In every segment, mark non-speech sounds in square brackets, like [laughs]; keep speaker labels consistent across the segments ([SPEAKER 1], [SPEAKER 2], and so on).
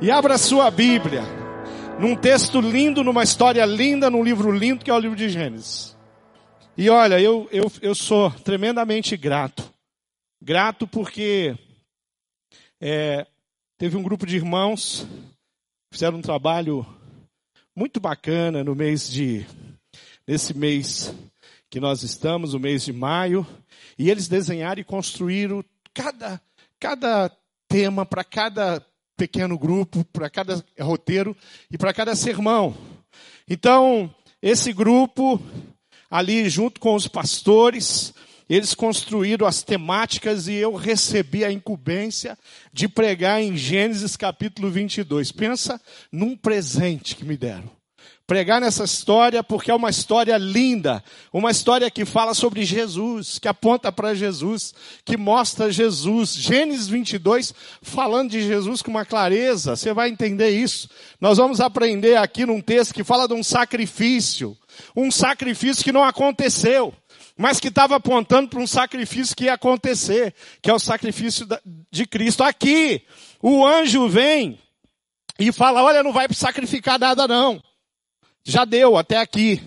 [SPEAKER 1] E abra sua Bíblia num texto lindo, numa história linda, num livro lindo que é o livro de Gênesis. E olha, eu, eu, eu sou tremendamente grato. Grato porque é, teve um grupo de irmãos fizeram um trabalho muito bacana no mês de nesse mês que nós estamos, o mês de maio, e eles desenharam e construíram cada cada tema para cada pequeno grupo, para cada roteiro e para cada sermão. Então, esse grupo, ali junto com os pastores, eles construíram as temáticas e eu recebi a incumbência de pregar em Gênesis capítulo 22. Pensa num presente que me deram pregar nessa história porque é uma história linda, uma história que fala sobre Jesus, que aponta para Jesus, que mostra Jesus. Gênesis 22 falando de Jesus com uma clareza, você vai entender isso. Nós vamos aprender aqui num texto que fala de um sacrifício, um sacrifício que não aconteceu, mas que estava apontando para um sacrifício que ia acontecer, que é o sacrifício de Cristo. Aqui, o anjo vem e fala: Olha, não vai sacrificar nada não. Já deu até aqui.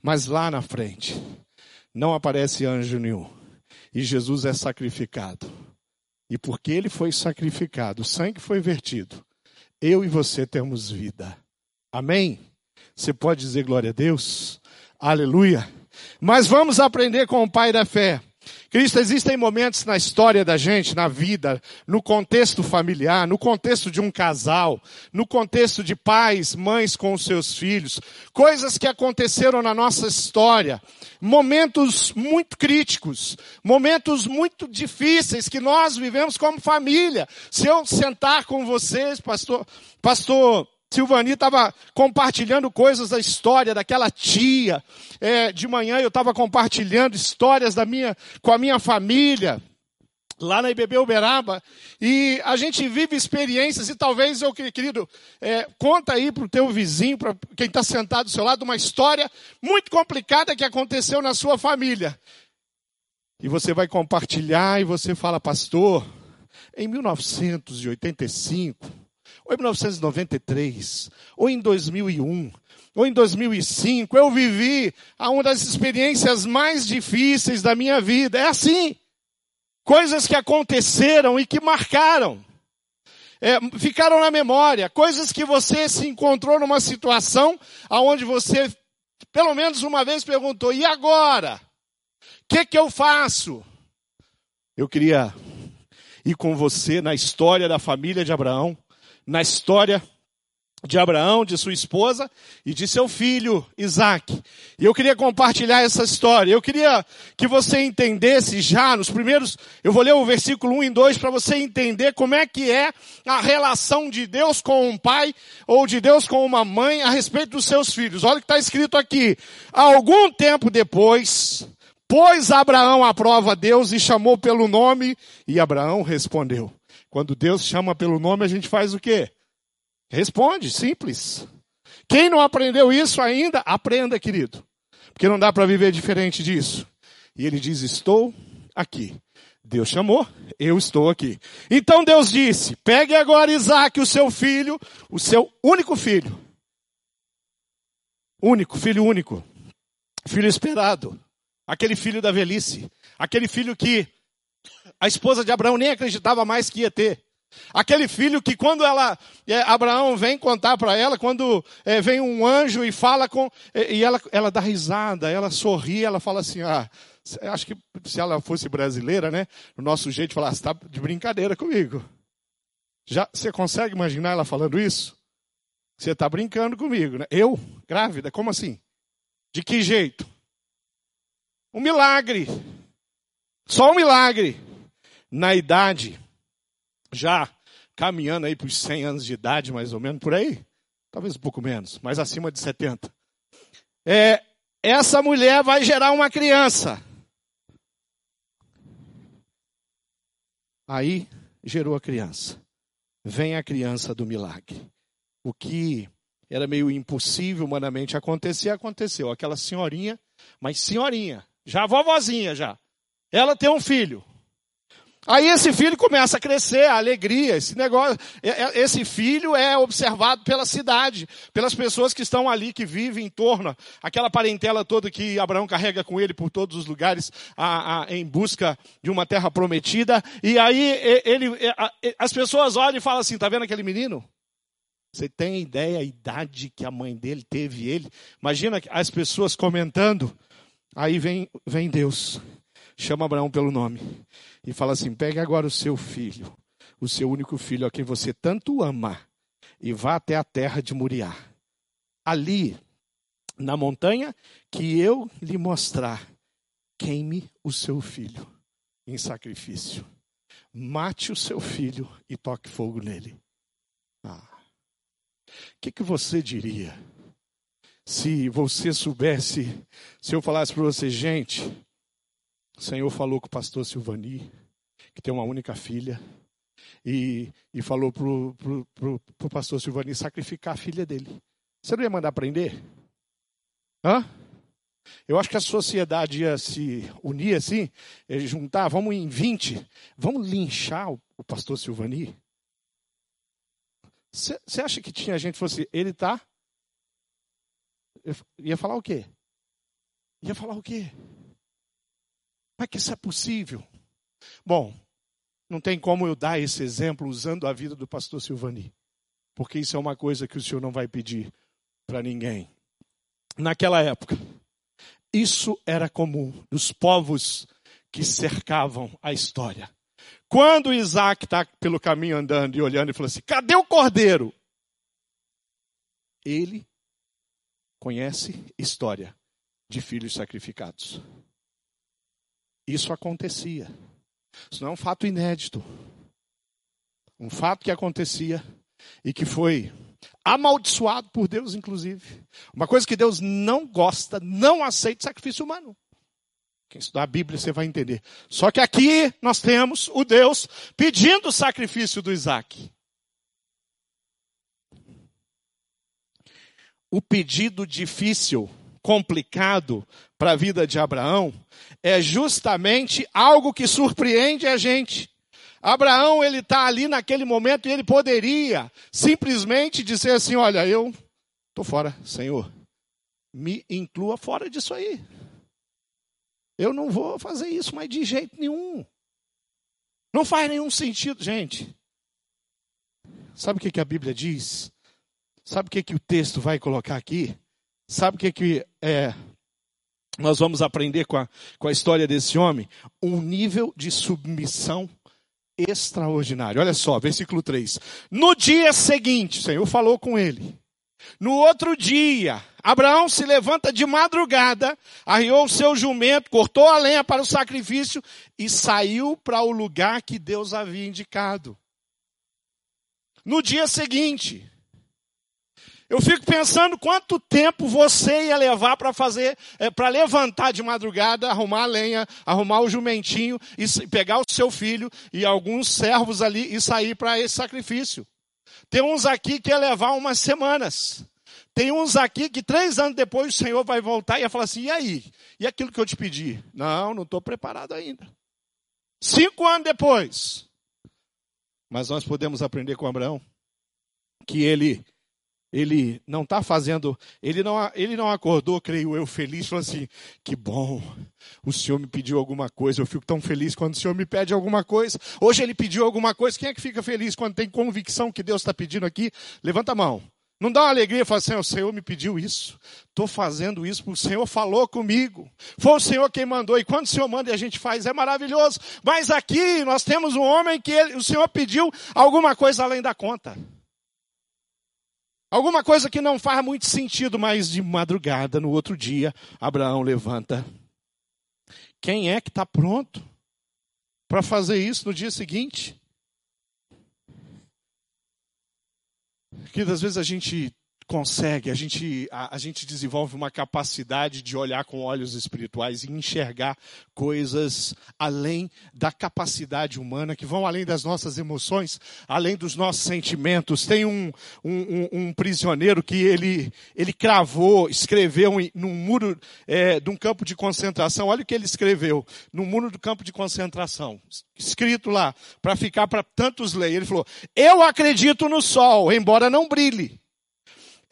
[SPEAKER 1] Mas lá na frente, não aparece anjo nenhum. E Jesus é sacrificado. E porque ele foi sacrificado, o sangue foi vertido, eu e você temos vida. Amém? Você pode dizer glória a Deus? Aleluia. Mas vamos aprender com o Pai da fé. Cristo, existem momentos na história da gente, na vida, no contexto familiar, no contexto de um casal, no contexto de pais, mães com os seus filhos, coisas que aconteceram na nossa história, momentos muito críticos, momentos muito difíceis que nós vivemos como família. Se eu sentar com vocês, pastor, pastor Silvani estava compartilhando coisas da história daquela tia. É, de manhã eu estava compartilhando histórias da minha, com a minha família, lá na IBB Uberaba. E a gente vive experiências e talvez eu, querido, é, conta aí para o teu vizinho, para quem está sentado do seu lado, uma história muito complicada que aconteceu na sua família. E você vai compartilhar e você fala, pastor, em 1985, ou em 1993, ou em 2001, ou em 2005, eu vivi uma das experiências mais difíceis da minha vida. É assim. Coisas que aconteceram e que marcaram. É, ficaram na memória. Coisas que você se encontrou numa situação aonde você, pelo menos uma vez, perguntou: e agora? O que, que eu faço? Eu queria ir com você na história da família de Abraão na história de Abraão, de sua esposa e de seu filho Isaac. E eu queria compartilhar essa história. Eu queria que você entendesse já nos primeiros, eu vou ler o versículo 1 e 2 para você entender como é que é a relação de Deus com um pai ou de Deus com uma mãe a respeito dos seus filhos. Olha o que está escrito aqui. Algum tempo depois, pôs Abraão à prova Deus e chamou pelo nome e Abraão respondeu. Quando Deus chama pelo nome, a gente faz o quê? Responde, simples. Quem não aprendeu isso ainda, aprenda, querido. Porque não dá para viver diferente disso. E ele diz: Estou aqui. Deus chamou, eu estou aqui. Então Deus disse: Pegue agora Isaac, o seu filho, o seu único filho. Único, filho único. Filho esperado. Aquele filho da velhice. Aquele filho que a esposa de Abraão nem acreditava mais que ia ter. Aquele filho que quando ela, é, Abraão vem contar para ela, quando é, vem um anjo e fala com, e ela, ela dá risada, ela sorri, ela fala assim, ah, acho que se ela fosse brasileira, né, o nosso jeito de falar, você está de brincadeira comigo. Já, você consegue imaginar ela falando isso? Você está brincando comigo, né? Eu, grávida, como assim? De que jeito? Um milagre. Só um milagre. Na idade, já caminhando aí para os 100 anos de idade, mais ou menos, por aí. Talvez um pouco menos, mas acima de 70. É, essa mulher vai gerar uma criança. Aí gerou a criança. Vem a criança do milagre. O que era meio impossível humanamente acontecer, aconteceu. Aquela senhorinha, mas senhorinha, já vovozinha já. Ela tem um filho. Aí esse filho começa a crescer, a alegria, esse negócio, é, é, esse filho é observado pela cidade, pelas pessoas que estão ali, que vivem em torno, aquela parentela toda que Abraão carrega com ele por todos os lugares, a, a, em busca de uma terra prometida. E aí ele, as pessoas olham e falam assim: tá vendo aquele menino? Você tem ideia a idade que a mãe dele teve ele? Imagina as pessoas comentando. Aí vem, vem Deus, chama Abraão pelo nome e fala assim: pegue agora o seu filho, o seu único filho a quem você tanto ama, e vá até a terra de Moriá. Ali, na montanha que eu lhe mostrar, queime o seu filho em sacrifício. Mate o seu filho e toque fogo nele. Ah. O que, que você diria se você soubesse, se eu falasse para você, gente, o Senhor falou com o pastor Silvani, que tem uma única filha, e, e falou para o pastor Silvani sacrificar a filha dele. Você não ia mandar prender? Hã? Eu acho que a sociedade ia se unir assim, juntar, vamos em 20, vamos linchar o, o pastor Silvani? Você acha que tinha gente que fosse, ele tá? Eu ia falar o quê? Ia falar o quê? Como é que isso é possível? Bom, não tem como eu dar esse exemplo usando a vida do pastor Silvani, porque isso é uma coisa que o senhor não vai pedir para ninguém. Naquela época, isso era comum dos povos que cercavam a história. Quando Isaac está pelo caminho andando e olhando e falou assim: cadê o cordeiro? Ele conhece história de filhos sacrificados. Isso acontecia. Isso não é um fato inédito. Um fato que acontecia e que foi amaldiçoado por Deus, inclusive. Uma coisa que Deus não gosta, não aceita sacrifício humano. Quem estudar a Bíblia você vai entender. Só que aqui nós temos o Deus pedindo o sacrifício do Isaac. O pedido difícil complicado para a vida de Abraão é justamente algo que surpreende a gente. Abraão, ele está ali naquele momento e ele poderia simplesmente dizer assim: Olha, eu estou fora, Senhor, me inclua fora disso aí. Eu não vou fazer isso mais de jeito nenhum. Não faz nenhum sentido, gente. Sabe o que, que a Bíblia diz? Sabe o que, que o texto vai colocar aqui? Sabe o que, que é, nós vamos aprender com a, com a história desse homem? Um nível de submissão extraordinário. Olha só, versículo 3. No dia seguinte, o Senhor falou com ele. No outro dia, Abraão se levanta de madrugada, arriou o seu jumento, cortou a lenha para o sacrifício e saiu para o lugar que Deus havia indicado. No dia seguinte, eu fico pensando quanto tempo você ia levar para fazer, é, para levantar de madrugada, arrumar a lenha, arrumar o jumentinho e pegar o seu filho e alguns servos ali e sair para esse sacrifício. Tem uns aqui que ia levar umas semanas. Tem uns aqui que três anos depois o Senhor vai voltar e ia falar assim: e aí? E aquilo que eu te pedi? Não, não estou preparado ainda. Cinco anos depois. Mas nós podemos aprender com Abraão que ele ele não está fazendo, ele não, ele não acordou, creio eu, feliz, falou assim: que bom, o Senhor me pediu alguma coisa, eu fico tão feliz quando o Senhor me pede alguma coisa. Hoje ele pediu alguma coisa, quem é que fica feliz quando tem convicção que Deus está pedindo aqui? Levanta a mão. Não dá uma alegria e fala assim: o Senhor me pediu isso, estou fazendo isso, o Senhor falou comigo, foi o Senhor quem mandou, e quando o Senhor manda e a gente faz, é maravilhoso. Mas aqui nós temos um homem que ele, o Senhor pediu alguma coisa além da conta. Alguma coisa que não faz muito sentido, mas de madrugada, no outro dia, Abraão levanta. Quem é que está pronto para fazer isso no dia seguinte? Que às vezes a gente consegue, a gente, a, a, gente desenvolve uma capacidade de olhar com olhos espirituais e enxergar coisas além da capacidade humana, que vão além das nossas emoções, além dos nossos sentimentos. Tem um, um, um prisioneiro que ele, ele cravou, escreveu num muro é, de um campo de concentração. Olha o que ele escreveu, no muro do campo de concentração. Escrito lá, para ficar para tantos ler. Ele falou: Eu acredito no sol, embora não brilhe.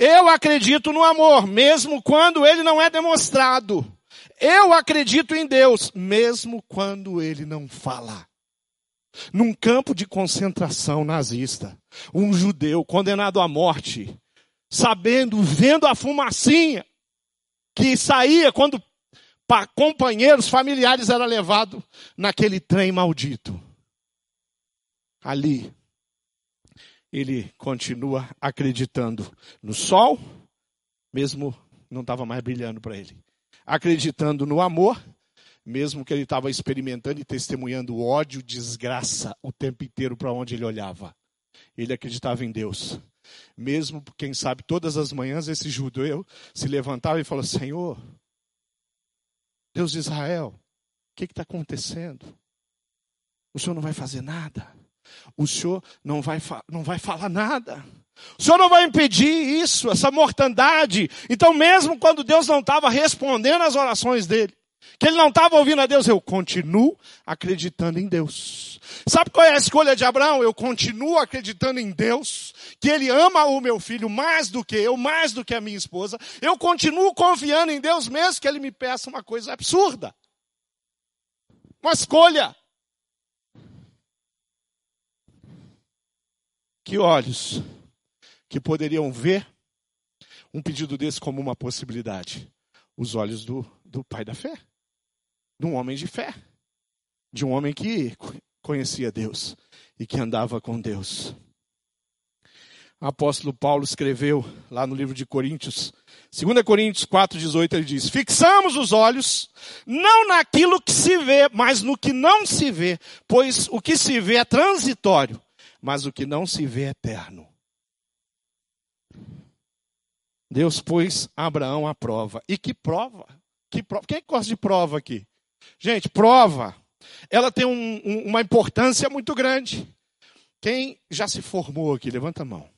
[SPEAKER 1] Eu acredito no amor, mesmo quando ele não é demonstrado. Eu acredito em Deus, mesmo quando ele não fala. Num campo de concentração nazista, um judeu condenado à morte, sabendo, vendo a fumacinha que saía quando companheiros, familiares eram levados naquele trem maldito. Ali, ele continua acreditando no sol, mesmo não estava mais brilhando para ele. Acreditando no amor, mesmo que ele estava experimentando e testemunhando ódio, desgraça o tempo inteiro para onde ele olhava. Ele acreditava em Deus. Mesmo, quem sabe, todas as manhãs esse judeu se levantava e falava: Senhor, Deus de Israel, o que está acontecendo? O senhor não vai fazer nada o senhor não vai, não vai falar nada. O senhor não vai impedir isso, essa mortandade. Então, mesmo quando Deus não estava respondendo às orações dele, que ele não estava ouvindo a Deus, eu continuo acreditando em Deus. Sabe qual é a escolha de Abraão? Eu continuo acreditando em Deus, que ele ama o meu filho mais do que eu, mais do que a minha esposa. Eu continuo confiando em Deus, mesmo que ele me peça uma coisa absurda. Uma escolha. Que olhos que poderiam ver um pedido desse como uma possibilidade? Os olhos do, do pai da fé, de um homem de fé, de um homem que conhecia Deus e que andava com Deus. O apóstolo Paulo escreveu lá no livro de Coríntios, 2 Coríntios 4,18, ele diz: Fixamos os olhos não naquilo que se vê, mas no que não se vê, pois o que se vê é transitório, mas o que não se vê é eterno. Deus pôs Abraão à prova. E que prova? Que prova? Quem é gosta de prova aqui? Gente, prova, ela tem um, um, uma importância muito grande. Quem já se formou aqui, levanta a mão.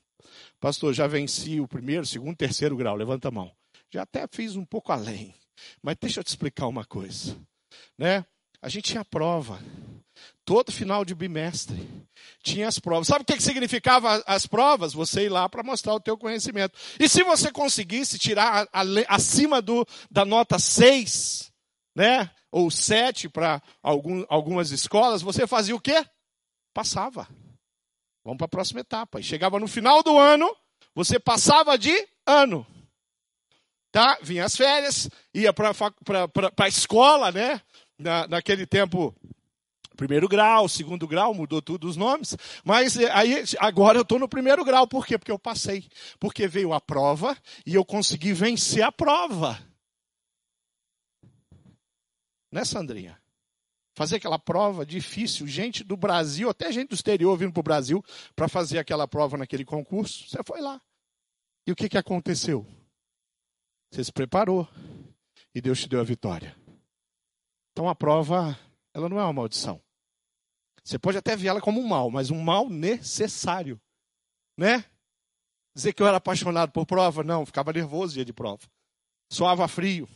[SPEAKER 1] Pastor, já venci o primeiro, segundo, terceiro grau, levanta a mão. Já até fiz um pouco além. Mas deixa eu te explicar uma coisa. Né? A gente tinha prova. Todo final de bimestre tinha as provas. Sabe o que, significava as provas? Você ir lá para mostrar o teu conhecimento. E se você conseguisse tirar acima do, da nota 6, né? ou 7 para algum, algumas escolas, você fazia o quê? Passava. Vamos para a próxima etapa. E chegava no final do ano, você passava de ano. Tá? Vinha as férias, ia para a escola, né? Na, naquele tempo primeiro grau, segundo grau, mudou tudo os nomes, mas eh, aí agora eu estou no primeiro grau, por quê? Porque eu passei, porque veio a prova e eu consegui vencer a prova. Né, Sandrinha? Fazer aquela prova difícil, gente do Brasil, até gente do exterior vindo para o Brasil para fazer aquela prova naquele concurso, você foi lá. E o que, que aconteceu? Você se preparou e Deus te deu a vitória. Então a prova, ela não é uma maldição. Você pode até ver ela como um mal, mas um mal necessário. Né? Dizer que eu era apaixonado por prova, não, ficava nervoso dia de prova. Soava frio.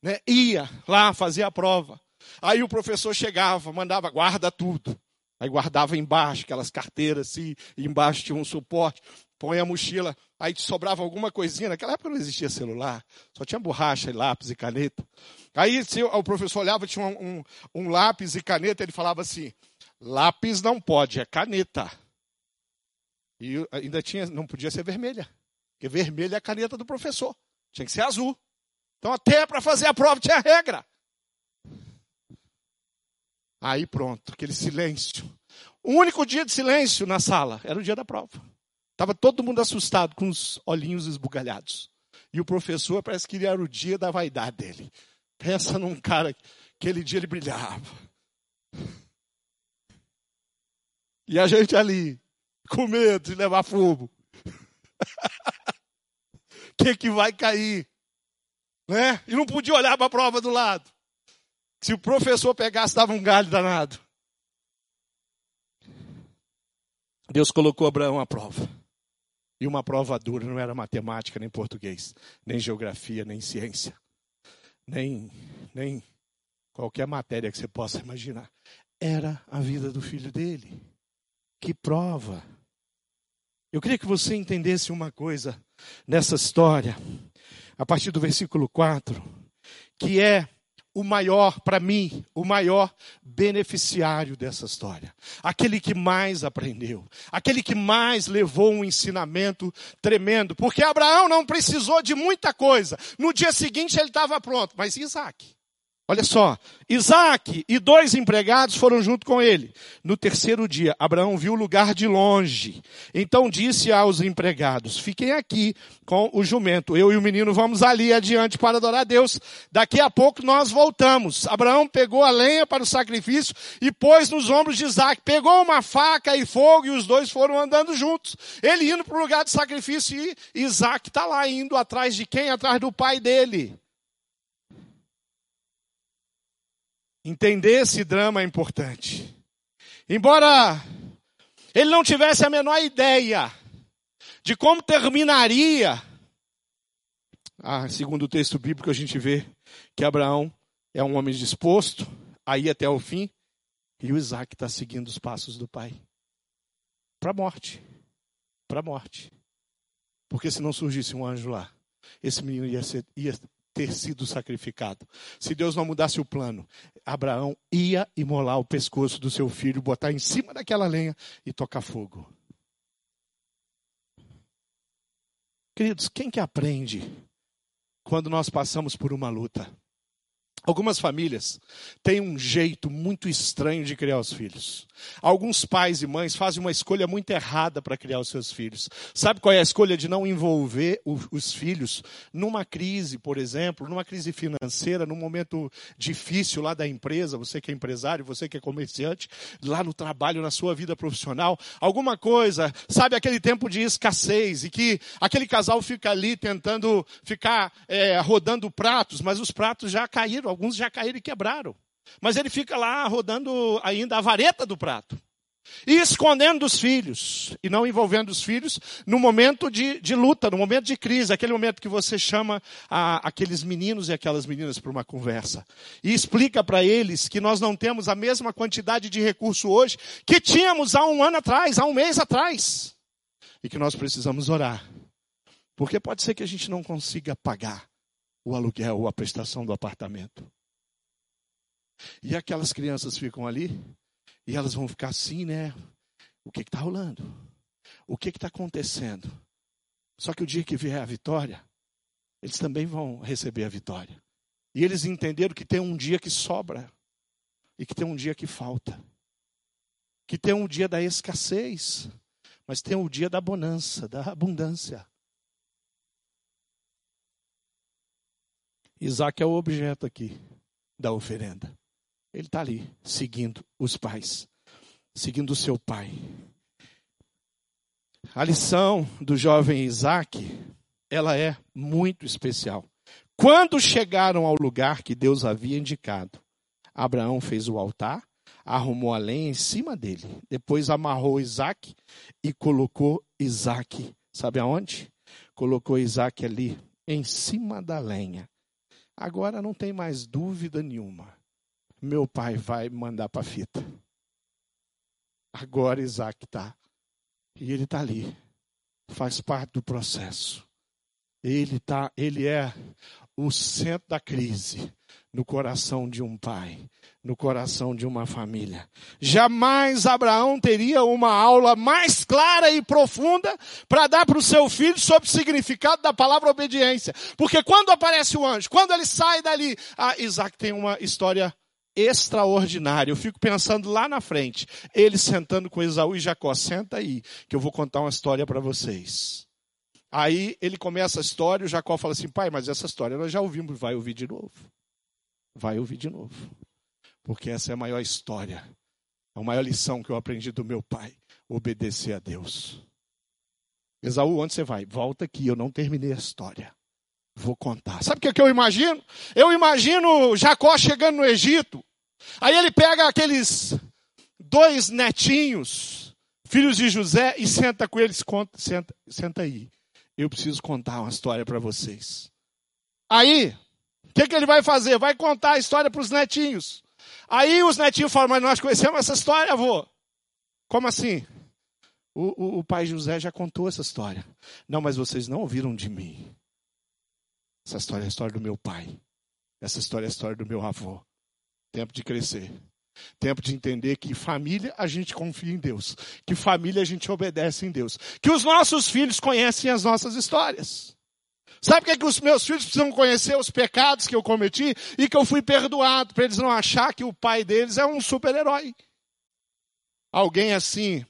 [SPEAKER 1] Né? Ia lá fazer a prova. Aí o professor chegava, mandava, guarda tudo. Aí guardava embaixo, aquelas carteiras assim, embaixo tinha um suporte, põe a mochila, aí sobrava alguma coisinha. Naquela época não existia celular, só tinha borracha, lápis e caneta. Aí se o professor olhava, tinha um, um, um lápis e caneta, ele falava assim: Lápis não pode, é caneta. E ainda tinha, não podia ser vermelha. Porque vermelha é a caneta do professor. Tinha que ser azul. Então até para fazer a prova tinha regra. Aí pronto, aquele silêncio. O único dia de silêncio na sala era o dia da prova. Estava todo mundo assustado, com os olhinhos esbugalhados. E o professor parece que era o dia da vaidade dele. Pensa num cara, aquele dia ele brilhava. E a gente ali, com medo de levar fumo. [laughs] que, que vai cair. Né? E não podia olhar para a prova do lado. Se o professor pegasse, dava um galho danado. Deus colocou Abraão à prova. E uma prova dura, não era matemática, nem português, nem geografia, nem ciência, nem, nem qualquer matéria que você possa imaginar. Era a vida do filho dele. Que prova! Eu queria que você entendesse uma coisa nessa história, a partir do versículo 4, que é o maior, para mim, o maior beneficiário dessa história. Aquele que mais aprendeu. Aquele que mais levou um ensinamento tremendo. Porque Abraão não precisou de muita coisa. No dia seguinte ele estava pronto. Mas Isaac. Olha só, Isaac e dois empregados foram junto com ele. No terceiro dia, Abraão viu o lugar de longe. Então disse aos empregados: Fiquem aqui com o jumento. Eu e o menino vamos ali adiante para adorar a Deus. Daqui a pouco nós voltamos. Abraão pegou a lenha para o sacrifício e pôs nos ombros de Isaac. Pegou uma faca e fogo e os dois foram andando juntos. Ele indo para o lugar de sacrifício e Isaac está lá indo atrás de quem? Atrás do pai dele. Entender esse drama é importante. Embora ele não tivesse a menor ideia de como terminaria, ah, segundo o texto bíblico a gente vê que Abraão é um homem disposto a ir até o fim, e o Isaac está seguindo os passos do pai. Para a morte. Para a morte. Porque se não surgisse um anjo lá, esse menino ia, ser, ia ter sido sacrificado. Se Deus não mudasse o plano, Abraão ia imolar o pescoço do seu filho, botar em cima daquela lenha e tocar fogo. Queridos, quem que aprende quando nós passamos por uma luta? Algumas famílias têm um jeito muito estranho de criar os filhos. Alguns pais e mães fazem uma escolha muito errada para criar os seus filhos. Sabe qual é a escolha de não envolver os filhos numa crise, por exemplo, numa crise financeira, num momento difícil lá da empresa, você que é empresário, você que é comerciante, lá no trabalho, na sua vida profissional, alguma coisa, sabe aquele tempo de escassez e que aquele casal fica ali tentando ficar é, rodando pratos, mas os pratos já caíram alguns já caíram e quebraram. Mas ele fica lá rodando ainda a vareta do prato. E escondendo os filhos, e não envolvendo os filhos no momento de, de luta, no momento de crise, aquele momento que você chama a, aqueles meninos e aquelas meninas para uma conversa. E explica para eles que nós não temos a mesma quantidade de recurso hoje que tínhamos há um ano atrás, há um mês atrás. E que nós precisamos orar. Porque pode ser que a gente não consiga pagar o aluguel ou a prestação do apartamento. E aquelas crianças ficam ali e elas vão ficar assim, né? O que está rolando? O que está acontecendo? Só que o dia que vier a vitória, eles também vão receber a vitória. E eles entenderam que tem um dia que sobra e que tem um dia que falta. Que tem um dia da escassez, mas tem o um dia da bonança, da abundância. Isaac é o objeto aqui da oferenda. Ele está ali, seguindo os pais, seguindo o seu pai. A lição do jovem Isaac, ela é muito especial. Quando chegaram ao lugar que Deus havia indicado, Abraão fez o altar, arrumou a lenha em cima dele, depois amarrou Isaac e colocou Isaac, sabe aonde? Colocou Isaac ali, em cima da lenha. Agora não tem mais dúvida nenhuma. Meu pai vai mandar para a fita. Agora Isaac está. E ele está ali. Faz parte do processo. Ele tá, ele é o centro da crise no coração de um pai, no coração de uma família. Jamais Abraão teria uma aula mais clara e profunda para dar para o seu filho sobre o significado da palavra obediência. Porque quando aparece o anjo, quando ele sai dali, ah, Isaac tem uma história extraordinária. Eu fico pensando lá na frente, ele sentando com Esaú e Jacó. Senta aí, que eu vou contar uma história para vocês. Aí ele começa a história, o Jacó fala assim: pai, mas essa história nós já ouvimos, vai ouvir de novo. Vai ouvir de novo. Porque essa é a maior história, a maior lição que eu aprendi do meu pai: obedecer a Deus. Esaú, onde você vai? Volta aqui, eu não terminei a história. Vou contar. Sabe o que, é que eu imagino? Eu imagino Jacó chegando no Egito. Aí ele pega aqueles dois netinhos, filhos de José, e senta com eles, conta, senta, senta aí. Eu preciso contar uma história para vocês. Aí, o que, que ele vai fazer? Vai contar a história para os netinhos. Aí os netinhos falam, mas nós conhecemos essa história, avô. Como assim? O, o, o, pai José já contou essa história. Não, mas vocês não ouviram de mim. Essa história é a história do meu pai. Essa história é a história do meu avô. Tempo de crescer. Tempo de entender que família a gente confia em Deus. Que família a gente obedece em Deus. Que os nossos filhos conhecem as nossas histórias. Sabe o que, é que os meus filhos precisam conhecer? Os pecados que eu cometi e que eu fui perdoado. Para eles não achar que o pai deles é um super-herói. Alguém assim,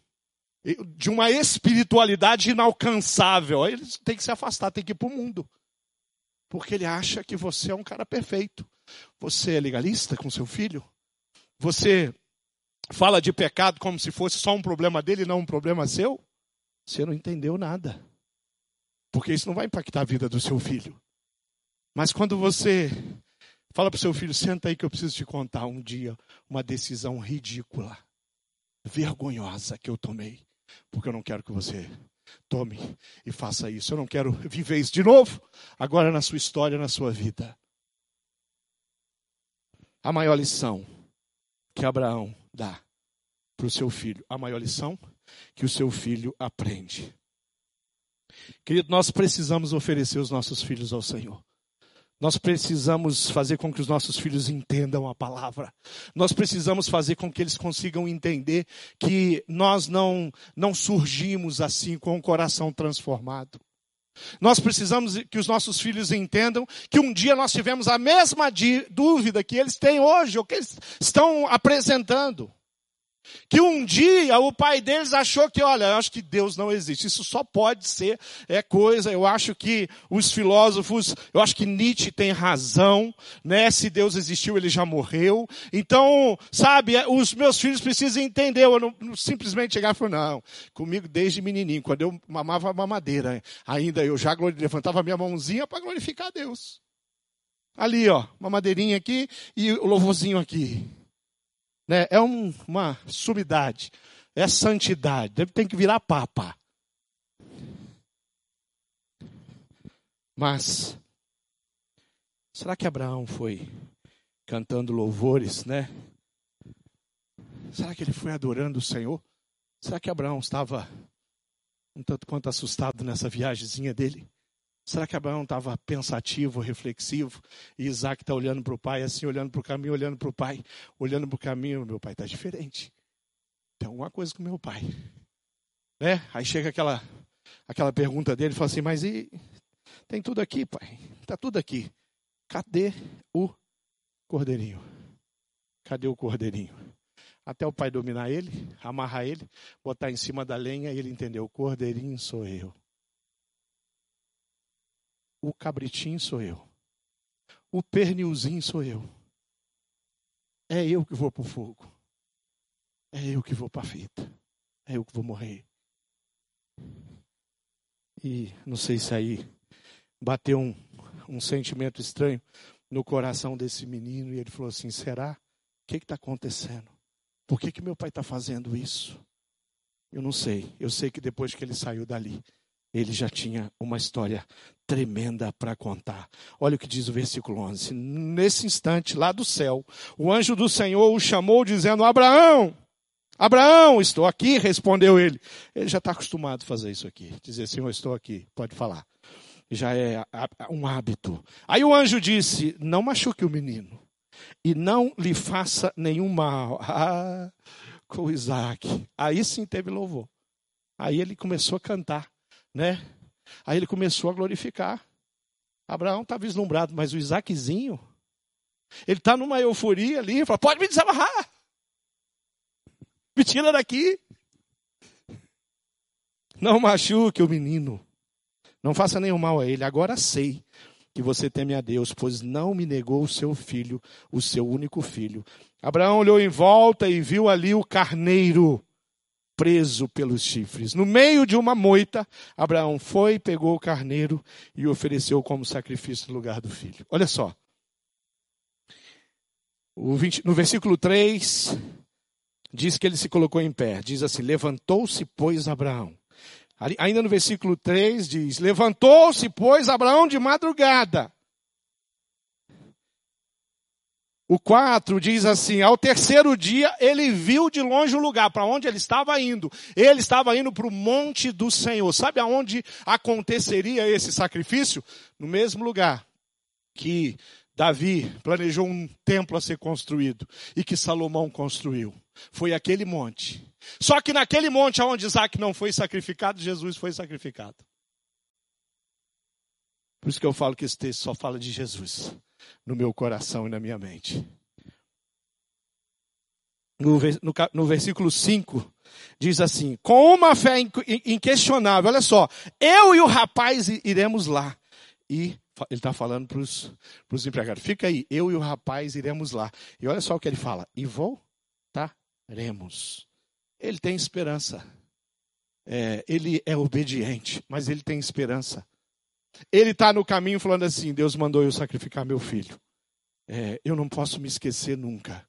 [SPEAKER 1] de uma espiritualidade inalcançável. Aí eles têm que se afastar, têm que ir para o mundo. Porque ele acha que você é um cara perfeito. Você é legalista com seu filho? Você fala de pecado como se fosse só um problema dele e não um problema seu? Você não entendeu nada. Porque isso não vai impactar a vida do seu filho. Mas quando você fala para o seu filho, senta aí que eu preciso te contar um dia uma decisão ridícula, vergonhosa que eu tomei. Porque eu não quero que você tome e faça isso. Eu não quero viver isso de novo, agora na sua história, na sua vida. A maior lição que Abraão dá para o seu filho, a maior lição que o seu filho aprende. Querido, nós precisamos oferecer os nossos filhos ao Senhor. Nós precisamos fazer com que os nossos filhos entendam a palavra. Nós precisamos fazer com que eles consigam entender que nós não, não surgimos assim com o coração transformado. Nós precisamos que os nossos filhos entendam que um dia nós tivemos a mesma dúvida que eles têm hoje, ou que eles estão apresentando. Que um dia o pai deles achou que, olha, eu acho que Deus não existe. Isso só pode ser é coisa. Eu acho que os filósofos, eu acho que Nietzsche tem razão, né? Se Deus existiu, ele já morreu. Então, sabe, é, os meus filhos precisam entender. Eu não, não simplesmente chegar e falar, não. Comigo desde menininho, quando eu mamava mamadeira, ainda eu já levantava minha mãozinha para glorificar Deus. Ali, ó, uma madeirinha aqui e o louvorzinho aqui. Né? É um, uma sumidade, é santidade. Deve tem que virar papa. Mas será que Abraão foi cantando louvores, né? Será que ele foi adorando o Senhor? Será que Abraão estava um tanto quanto assustado nessa viagemzinha dele? Será que Abraão estava pensativo, reflexivo? E Isaac está olhando para o pai, assim, olhando para o caminho, olhando para o pai, olhando para o caminho. Meu pai está diferente. Tem alguma coisa com meu pai. Né? Aí chega aquela, aquela pergunta dele, fala assim: Mas e tem tudo aqui, pai? Está tudo aqui. Cadê o cordeirinho? Cadê o cordeirinho? Até o pai dominar ele, amarrar ele, botar em cima da lenha e ele entendeu: o cordeirinho sou eu. O cabritinho sou eu. O pernilzinho sou eu. É eu que vou para o fogo. É eu que vou para a fita. É eu que vou morrer. E não sei se aí bateu um, um sentimento estranho no coração desse menino e ele falou assim: será? O que está acontecendo? Por que, que meu pai está fazendo isso? Eu não sei. Eu sei que depois que ele saiu dali, ele já tinha uma história tremenda para contar. Olha o que diz o versículo 11. Nesse instante, lá do céu, o anjo do Senhor o chamou, dizendo: Abraão, Abraão, estou aqui, respondeu ele. Ele já está acostumado a fazer isso aqui. Dizer, Senhor, estou aqui, pode falar. Já é um hábito. Aí o anjo disse: Não machuque o menino e não lhe faça nenhum mal. [laughs] Ah, com Isaac. Aí sim teve louvor. Aí ele começou a cantar né? Aí ele começou a glorificar. Abraão está vislumbrado, mas o Isaquezinho, ele está numa euforia ali, fala, pode me desamarrar. Me tira daqui. Não machuque o menino. Não faça nenhum mal a ele. Agora sei que você teme a Deus, pois não me negou o seu filho, o seu único filho. Abraão olhou em volta e viu ali o carneiro preso pelos chifres. No meio de uma moita, Abraão foi, pegou o carneiro e ofereceu como sacrifício no lugar do filho. Olha só. 20, no versículo 3, diz que ele se colocou em pé. Diz assim: Levantou-se, pois, Abraão. Ainda no versículo 3 diz: Levantou-se, pois, Abraão de madrugada O 4 diz assim: ao terceiro dia ele viu de longe o lugar para onde ele estava indo. Ele estava indo para o monte do Senhor. Sabe aonde aconteceria esse sacrifício? No mesmo lugar que Davi planejou um templo a ser construído e que Salomão construiu. Foi aquele monte. Só que naquele monte onde Isaac não foi sacrificado, Jesus foi sacrificado. Por isso que eu falo que esse texto só fala de Jesus no meu coração e na minha mente. No, no, no versículo 5, diz assim: Com uma fé inquestionável, olha só, eu e o rapaz iremos lá. E ele está falando para os empregados: fica aí, eu e o rapaz iremos lá. E olha só o que ele fala: e voltaremos. Ele tem esperança. É, ele é obediente, mas ele tem esperança. Ele está no caminho falando assim: Deus mandou eu sacrificar meu filho. É, eu não posso me esquecer nunca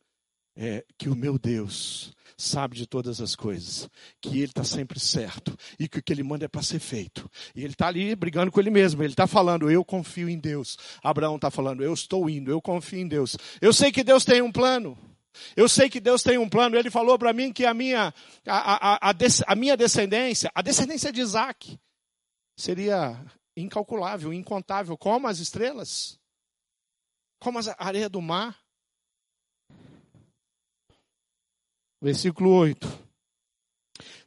[SPEAKER 1] é, que o meu Deus sabe de todas as coisas, que Ele está sempre certo e que o que Ele manda é para ser feito. E Ele está ali brigando com Ele mesmo. Ele está falando: Eu confio em Deus. Abraão está falando: Eu estou indo, eu confio em Deus. Eu sei que Deus tem um plano. Eu sei que Deus tem um plano. Ele falou para mim que a minha, a, a, a, a minha descendência, a descendência de Isaac, seria incalculável, incontável, como as estrelas, como a areia do mar. Versículo 8.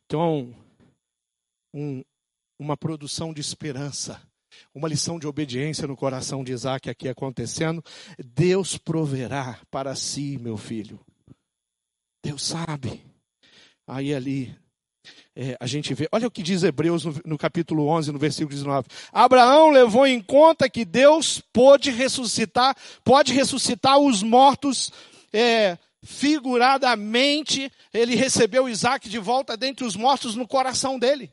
[SPEAKER 1] Então, um, uma produção de esperança, uma lição de obediência no coração de Isaac aqui acontecendo. Deus proverá para si, meu filho. Deus sabe. Aí ali, é, a gente vê, olha o que diz Hebreus no, no, capítulo 11, no versículo 19. Abraão levou em conta que Deus pode ressuscitar, pode ressuscitar os mortos é, figuradamente. Ele recebeu Isaac de volta dentre os mortos no coração dele.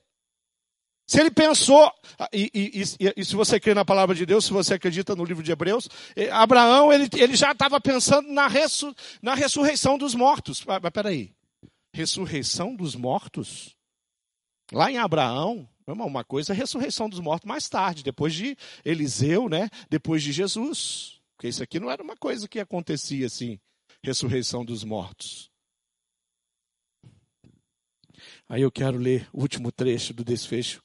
[SPEAKER 1] Se ele pensou, e, e, e, e, se você crê na palavra de Deus, se você acredita no livro de Hebreus, é, Abraão ele, ele já estava pensando na, ressu, na ressurreição dos mortos. Mas peraí, ressurreição dos mortos? Lá em Abraão, uma coisa é a ressurreição dos mortos mais tarde, depois de Eliseu, né? Depois de Jesus. Porque isso aqui não era uma coisa que acontecia assim, ressurreição dos mortos. Aí eu quero ler o último trecho do desfecho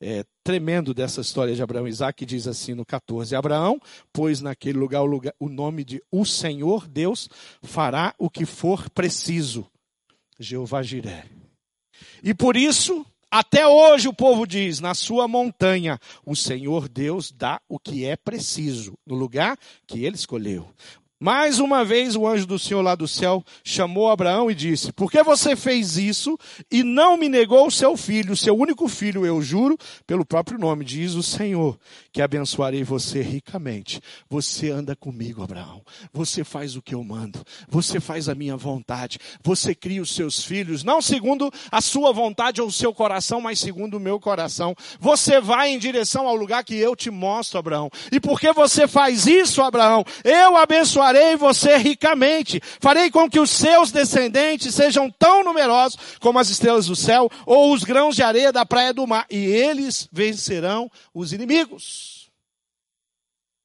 [SPEAKER 1] é, tremendo dessa história de Abraão e Isaac, que diz assim no 14: Abraão pôs naquele lugar o, lugar o nome de O Senhor Deus fará o que for preciso. Jeová Jiré. E por isso até hoje o povo diz: na sua montanha, o Senhor Deus dá o que é preciso, no lugar que ele escolheu. Mais uma vez o anjo do Senhor lá do céu chamou Abraão e disse: Por que você fez isso e não me negou o seu filho, o seu único filho, eu juro, pelo próprio nome, diz o Senhor, que abençoarei você ricamente. Você anda comigo, Abraão. Você faz o que eu mando. Você faz a minha vontade. Você cria os seus filhos, não segundo a sua vontade ou o seu coração, mas segundo o meu coração. Você vai em direção ao lugar que eu te mostro, Abraão. E porque você faz isso, Abraão, eu abençoarei abençoarei você ricamente. Farei com que os seus descendentes sejam tão numerosos como as estrelas do céu ou os grãos de areia da praia do mar. E eles vencerão os inimigos.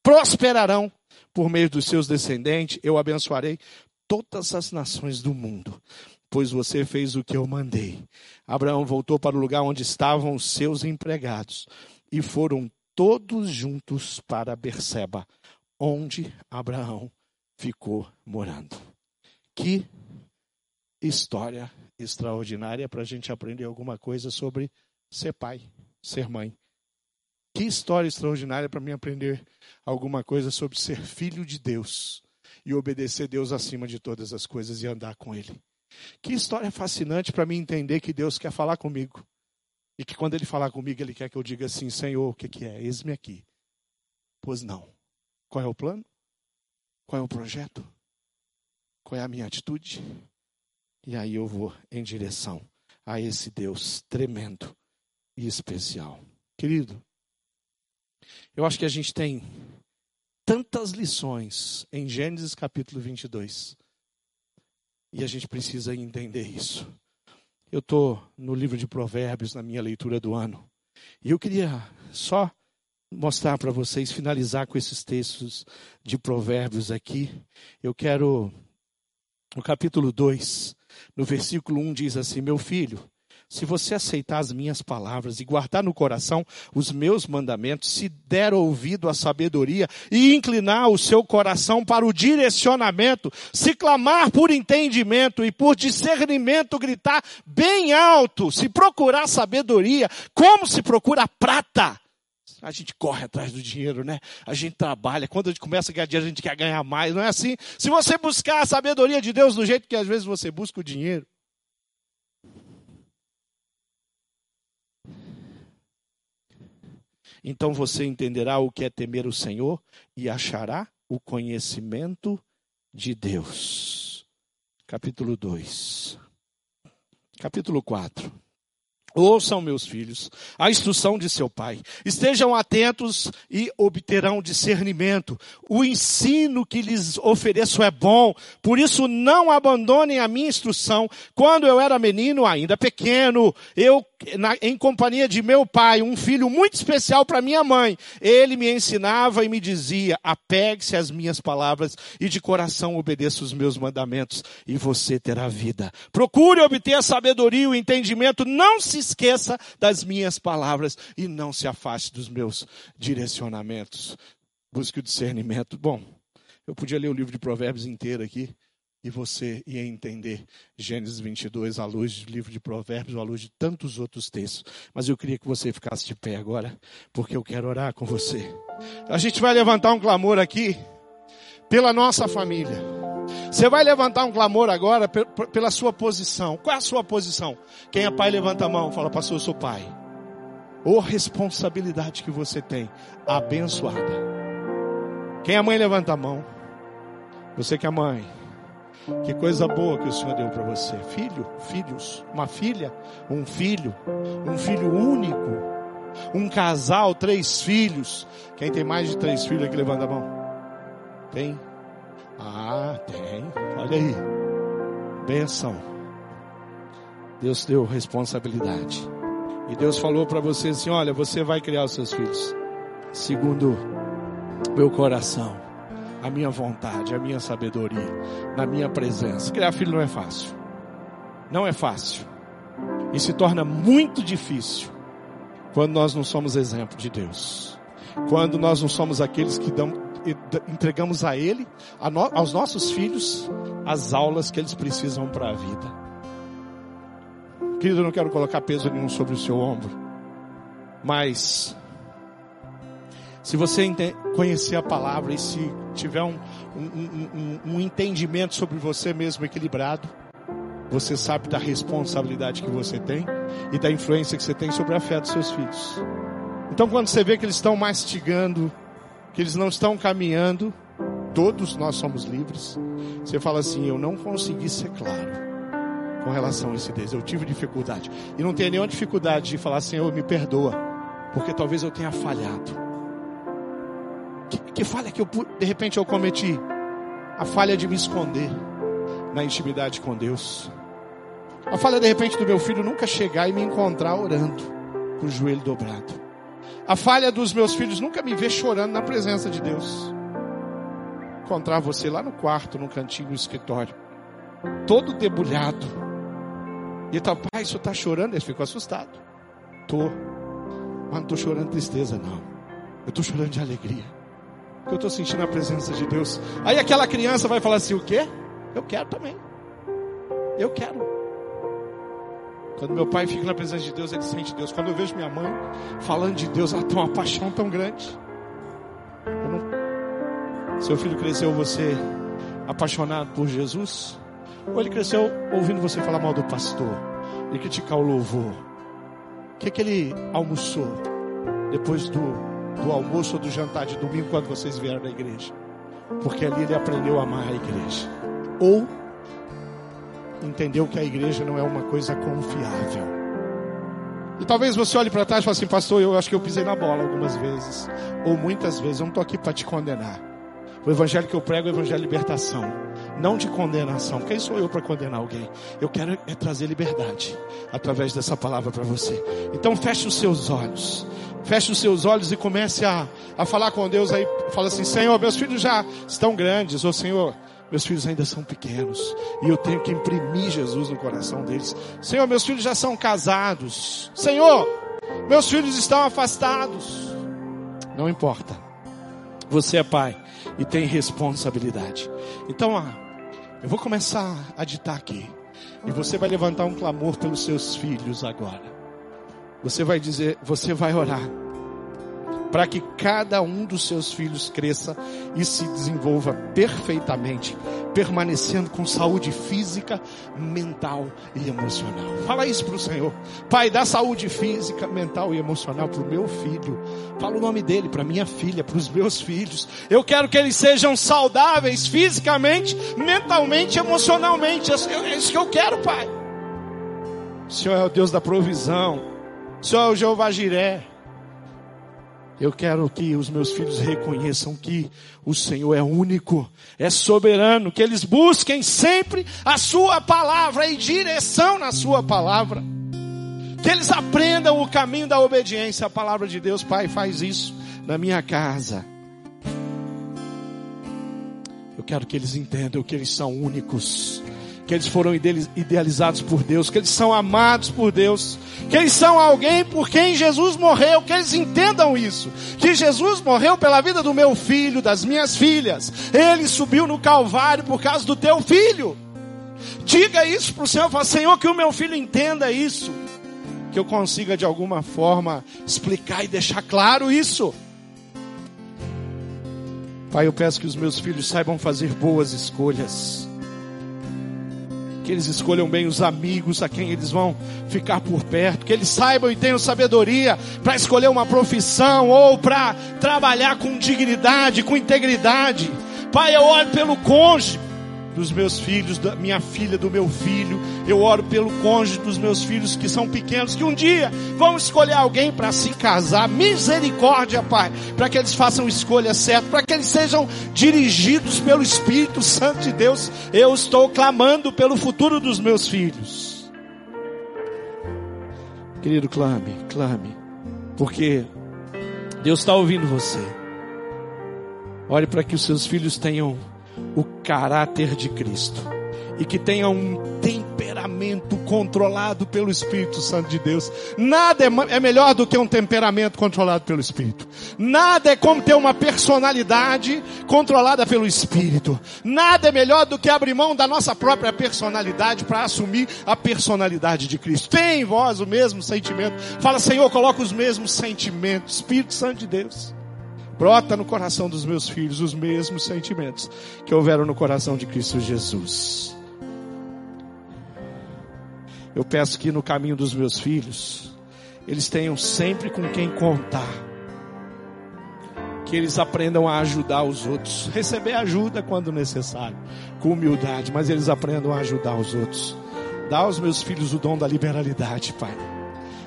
[SPEAKER 1] Prosperarão por meio dos seus descendentes. Eu abençoarei todas as nações do mundo pois você fez o que eu mandei. Abraão voltou para o lugar onde estavam os seus empregados e foram todos juntos para Berseba, onde Abraão ficou morando. Que história extraordinária para a gente aprender alguma coisa sobre ser pai, ser mãe. Que história extraordinária para mim aprender alguma coisa sobre ser filho de Deus e obedecer Deus acima de todas as coisas e andar com Ele. Que história fascinante para mim entender que Deus quer falar comigo. E que quando Ele falar comigo, Ele quer que eu diga assim: Senhor, o que, que é? Eis-me aqui. Pois não. Qual é o plano? Qual é o projeto? Qual é a minha atitude? E aí eu vou em direção a esse Deus tremendo e especial. Querido, eu acho que a gente tem tantas lições em Gênesis capítulo 22 e a gente precisa entender isso. Eu estou no livro de Provérbios, na minha leitura do ano, e eu queria só mostrar para vocês, finalizar com esses textos de Provérbios aqui. Eu quero, no capítulo 2, no versículo 1 diz assim: Meu filho, se você aceitar as minhas palavras e guardar no coração os meus mandamentos, se der ouvido à sabedoria e inclinar o seu coração para o direcionamento, se clamar por entendimento e por discernimento, gritar bem alto, se procurar sabedoria, como se procura prata. A gente corre atrás do dinheiro, né? A gente trabalha. Quando a gente começa a ganhar dinheiro, a gente quer ganhar mais. Não é assim? Se você buscar a sabedoria de Deus do jeito que às vezes você busca o dinheiro, Então você entenderá o que é temer o Senhor e achará o conhecimento de Deus. Capítulo 2. Capítulo 4. Ouçam, meus filhos, a instrução de seu pai. Estejam atentos e obterão discernimento. O ensino que lhes ofereço é bom, por isso não abandonem a minha instrução. Quando eu era menino, ainda pequeno, eu na, em companhia de meu pai, um filho muito especial para minha mãe. Ele me ensinava e me dizia: apegue-se às minhas palavras e de coração obedeça os meus mandamentos, e você terá vida. Procure obter a sabedoria e o entendimento. Não se esqueça das minhas palavras e não se afaste dos meus direcionamentos. Busque o discernimento. Bom, eu podia ler o livro de Provérbios inteiro aqui e você ia entender Gênesis 22 à luz do livro de Provérbios, à luz de tantos outros textos. Mas eu queria que você ficasse de pé agora, porque eu quero orar com você. A gente vai levantar um clamor aqui pela nossa família. Você vai levantar um clamor agora pela sua posição. Qual é a sua posição? Quem é pai, levanta a mão. Fala, pastor, eu sou pai. Ou responsabilidade que você tem, abençoada. Quem é mãe, levanta a mão. Você que é mãe. Que coisa boa que o Senhor deu para você. Filho, filhos, uma filha, um filho, um filho único, um casal, três filhos. Quem tem mais de três filhos aqui, levanta a mão. Tem? Ah, tem. Olha aí. Benção. Deus deu responsabilidade. E Deus falou para você assim: olha, você vai criar os seus filhos segundo meu coração a minha vontade, a minha sabedoria, na minha presença. Criar filho não é fácil. Não é fácil. E se torna muito difícil quando nós não somos exemplo de Deus. Quando nós não somos aqueles que dão, entregamos a Ele, a no, aos nossos filhos, as aulas que eles precisam para a vida. Querido, eu não quero colocar peso nenhum sobre o seu ombro, mas se você conhecer a palavra e se tiver um, um, um, um entendimento sobre você mesmo equilibrado, você sabe da responsabilidade que você tem e da influência que você tem sobre a fé dos seus filhos. Então, quando você vê que eles estão mastigando, que eles não estão caminhando, todos nós somos livres. Você fala assim: Eu não consegui ser claro com relação a esse Deus, eu tive dificuldade. E não tem nenhuma dificuldade de falar, Senhor, me perdoa, porque talvez eu tenha falhado. Que, falha que eu, de repente eu cometi? A falha de me esconder na intimidade com Deus. A falha de repente do meu filho nunca chegar e me encontrar orando, com o joelho dobrado. A falha dos meus filhos nunca me ver chorando na presença de Deus. Encontrar você lá no quarto, no cantinho do escritório, todo debulhado. E tal, pai, isso está chorando? Ele ficou assustado. Tô. Mas não estou chorando de tristeza, não. Eu estou chorando de alegria que eu estou sentindo a presença de Deus. Aí aquela criança vai falar assim: o quê? Eu quero também. Eu quero. Quando meu pai fica na presença de Deus, ele sente Deus. Quando eu vejo minha mãe falando de Deus, ela tem uma paixão tão grande. Não... Seu filho cresceu você apaixonado por Jesus? Ou ele cresceu ouvindo você falar mal do pastor e criticar o louvor? O que, que ele almoçou depois do do almoço ou do jantar de domingo quando vocês vieram na igreja. Porque ali ele aprendeu a amar a igreja. Ou entendeu que a igreja não é uma coisa confiável. E talvez você olhe para trás e fale assim, pastor, eu acho que eu pisei na bola algumas vezes, ou muitas vezes, eu não estou aqui para te condenar. O evangelho que eu prego é o evangelho de libertação, não de condenação. Quem sou eu para condenar alguém? Eu quero é trazer liberdade através dessa palavra para você. Então feche os seus olhos. Feche os seus olhos e comece a, a falar com Deus aí. Fala assim, Senhor, meus filhos já estão grandes. Ou Senhor, meus filhos ainda são pequenos. E eu tenho que imprimir Jesus no coração deles. Senhor, meus filhos já são casados. Senhor, meus filhos estão afastados. Não importa. Você é pai e tem responsabilidade. Então, ah, eu vou começar a ditar aqui. E você vai levantar um clamor pelos seus filhos agora. Você vai dizer, você vai orar para que cada um dos seus filhos cresça e se desenvolva perfeitamente, permanecendo com saúde física, mental e emocional. Fala isso para o Senhor. Pai, dá saúde física, mental e emocional para o meu filho. Fala o nome dele para minha filha, para os meus filhos. Eu quero que eles sejam saudáveis fisicamente, mentalmente, emocionalmente. É isso que eu quero, Pai. O Senhor é o Deus da provisão. É o Jeová Jiré. Eu quero que os meus filhos reconheçam que o Senhor é único, é soberano, que eles busquem sempre a Sua palavra e direção na Sua palavra. Que eles aprendam o caminho da obediência à palavra de Deus. Pai, faz isso na minha casa. Eu quero que eles entendam que eles são únicos que eles foram idealizados por Deus, que eles são amados por Deus, que eles são alguém por quem Jesus morreu, que eles entendam isso, que Jesus morreu pela vida do meu filho, das minhas filhas, ele subiu no Calvário por causa do teu filho. Diga isso para o Senhor, fala, Senhor, que o meu filho entenda isso, que eu consiga de alguma forma explicar e deixar claro isso. Pai, eu peço que os meus filhos saibam fazer boas escolhas que eles escolham bem os amigos a quem eles vão ficar por perto, que eles saibam e tenham sabedoria para escolher uma profissão ou para trabalhar com dignidade, com integridade. Pai, eu oro pelo cônjuge, dos meus filhos, da minha filha, do meu filho. Eu oro pelo cônjuge dos meus filhos que são pequenos, que um dia vão escolher alguém para se casar. Misericórdia, Pai, para que eles façam escolha certa, para que eles sejam dirigidos pelo Espírito Santo de Deus. Eu estou clamando pelo futuro dos meus filhos. Querido, clame, clame, porque Deus está ouvindo você. Olhe para que os seus filhos tenham o caráter de Cristo e que tenha um temperamento controlado pelo Espírito Santo de Deus. Nada é, é, melhor do que um temperamento controlado pelo Espírito. Nada é como ter uma personalidade controlada pelo Espírito. Nada é melhor do que abrir mão da nossa própria personalidade para assumir a personalidade de Cristo. Tem em vós o mesmo sentimento. Fala, Senhor, coloca os mesmos sentimentos. Espírito Santo de Deus. Brota no coração dos meus filhos os mesmos sentimentos que houveram no coração de Cristo Jesus. Eu peço que no caminho dos meus filhos, eles tenham sempre com quem contar. Que eles aprendam a ajudar os outros. Receber ajuda quando necessário, com humildade, mas eles aprendam a ajudar os outros. Dá aos meus filhos o dom da liberalidade, Pai.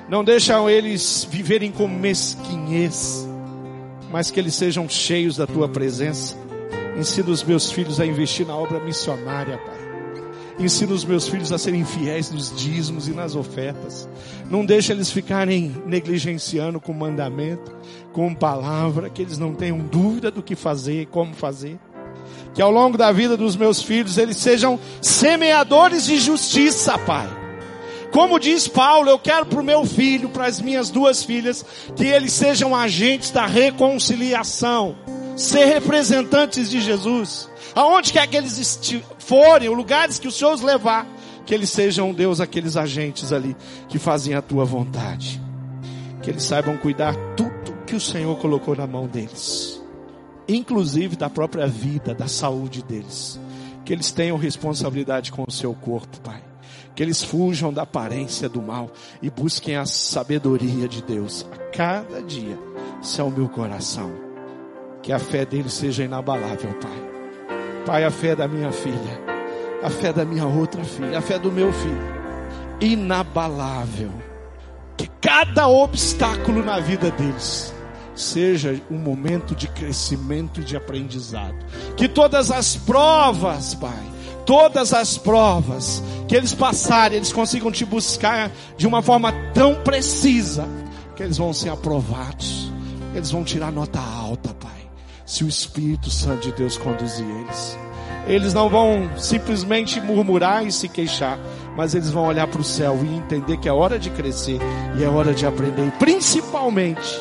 [SPEAKER 1] Não deixam eles viverem com mesquinhez mas que eles sejam cheios da tua presença. Ensina os meus filhos a investir na obra missionária, Pai. Ensina os meus filhos a serem fiéis nos dízimos e nas ofertas. Não deixe eles ficarem negligenciando com mandamento, com palavra, que eles não tenham dúvida do que fazer e como fazer. Que ao longo da vida dos meus filhos eles sejam semeadores de justiça, Pai como diz Paulo, eu quero para o meu filho, para as minhas duas filhas, que eles sejam agentes da reconciliação, ser representantes de Jesus. Aonde quer que eles forem, os lugares que o Senhor os levar, que eles sejam, Deus, aqueles agentes ali que fazem a tua vontade. Que eles saibam cuidar tudo que o Senhor colocou na mão deles, inclusive da própria vida, da saúde deles. Que eles tenham responsabilidade com o seu corpo, Pai que eles fujam da aparência do mal e busquem a sabedoria de Deus a cada dia. Esse é o meu coração. Que a fé deles seja inabalável, Pai. Pai, a fé da minha filha. a fé da minha outra filha, a fé do meu filho. Inabalável. Que cada obstáculo na vida deles seja um momento de crescimento e de aprendizado. Que todas as provas, Pai, todas as provas que eles passarem, eles consigam te buscar de uma forma tão precisa que eles vão ser aprovados. Eles vão tirar nota alta, Pai. Se o Espírito Santo de Deus conduzir eles. Eles não vão simplesmente murmurar e se queixar, mas eles vão olhar para o céu e entender que é hora de crescer e é hora de aprender. E principalmente,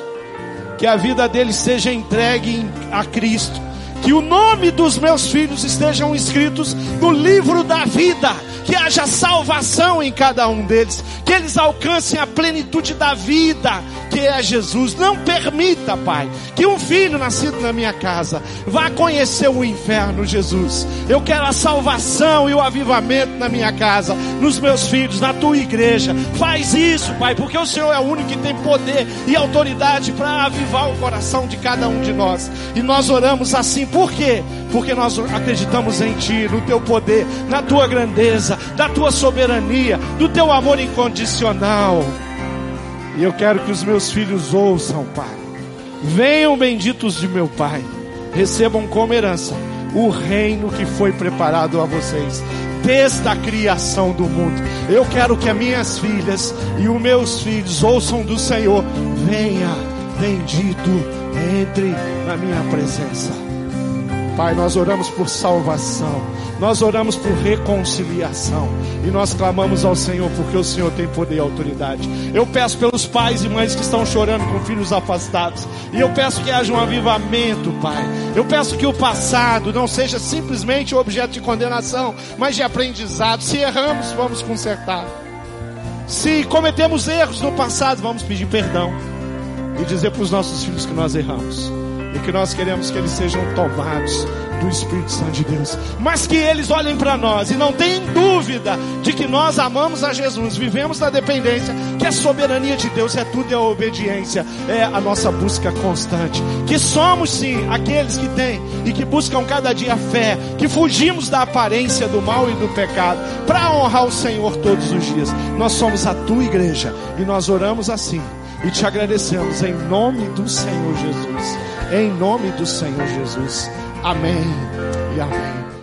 [SPEAKER 1] que a vida deles seja entregue a Cristo. Que o nome dos meus filhos estejam escritos no livro vida que haja salvação em cada um deles, que eles alcancem a plenitude da vida, que é Jesus. Não permita, Pai, que um filho nascido na minha casa vá conhecer o inferno, Jesus. Eu quero a salvação e o avivamento na minha casa, nos meus filhos, na tua igreja. Faz isso, Pai, porque o Senhor é o único que tem poder e autoridade para avivar o coração de cada um de nós. E nós oramos assim, por quê? Porque nós acreditamos em Ti, no Teu poder, na Tua grandeza, da tua soberania, do teu amor incondicional. E eu quero que os meus filhos ouçam, Pai. Venham benditos de meu Pai, recebam como herança o reino que foi preparado a vocês desde a criação do mundo. Eu quero que as minhas filhas e os meus filhos ouçam do Senhor: venha, bendito, entre na minha presença. Pai, nós oramos por salvação, nós oramos por reconciliação e nós clamamos ao Senhor porque o Senhor tem poder e autoridade. Eu peço pelos pais e mães que estão chorando com filhos afastados e eu peço que haja um avivamento, Pai. Eu peço que o passado não seja simplesmente objeto de condenação, mas de aprendizado. Se erramos, vamos consertar. Se cometemos erros no passado, vamos pedir perdão e dizer para os nossos filhos que nós erramos e que nós queremos que eles sejam tomados do Espírito Santo de Deus, mas que eles olhem para nós e não tenham dúvida de que nós amamos a Jesus, vivemos na dependência, que a soberania de Deus é tudo e a obediência é a nossa busca constante, que somos sim aqueles que têm e que buscam cada dia a fé, que fugimos da aparência do mal e do pecado para honrar o Senhor todos os dias. Nós somos a tua igreja e nós oramos assim e te agradecemos em nome do Senhor Jesus. Em nome do Senhor Jesus. Amém e amém.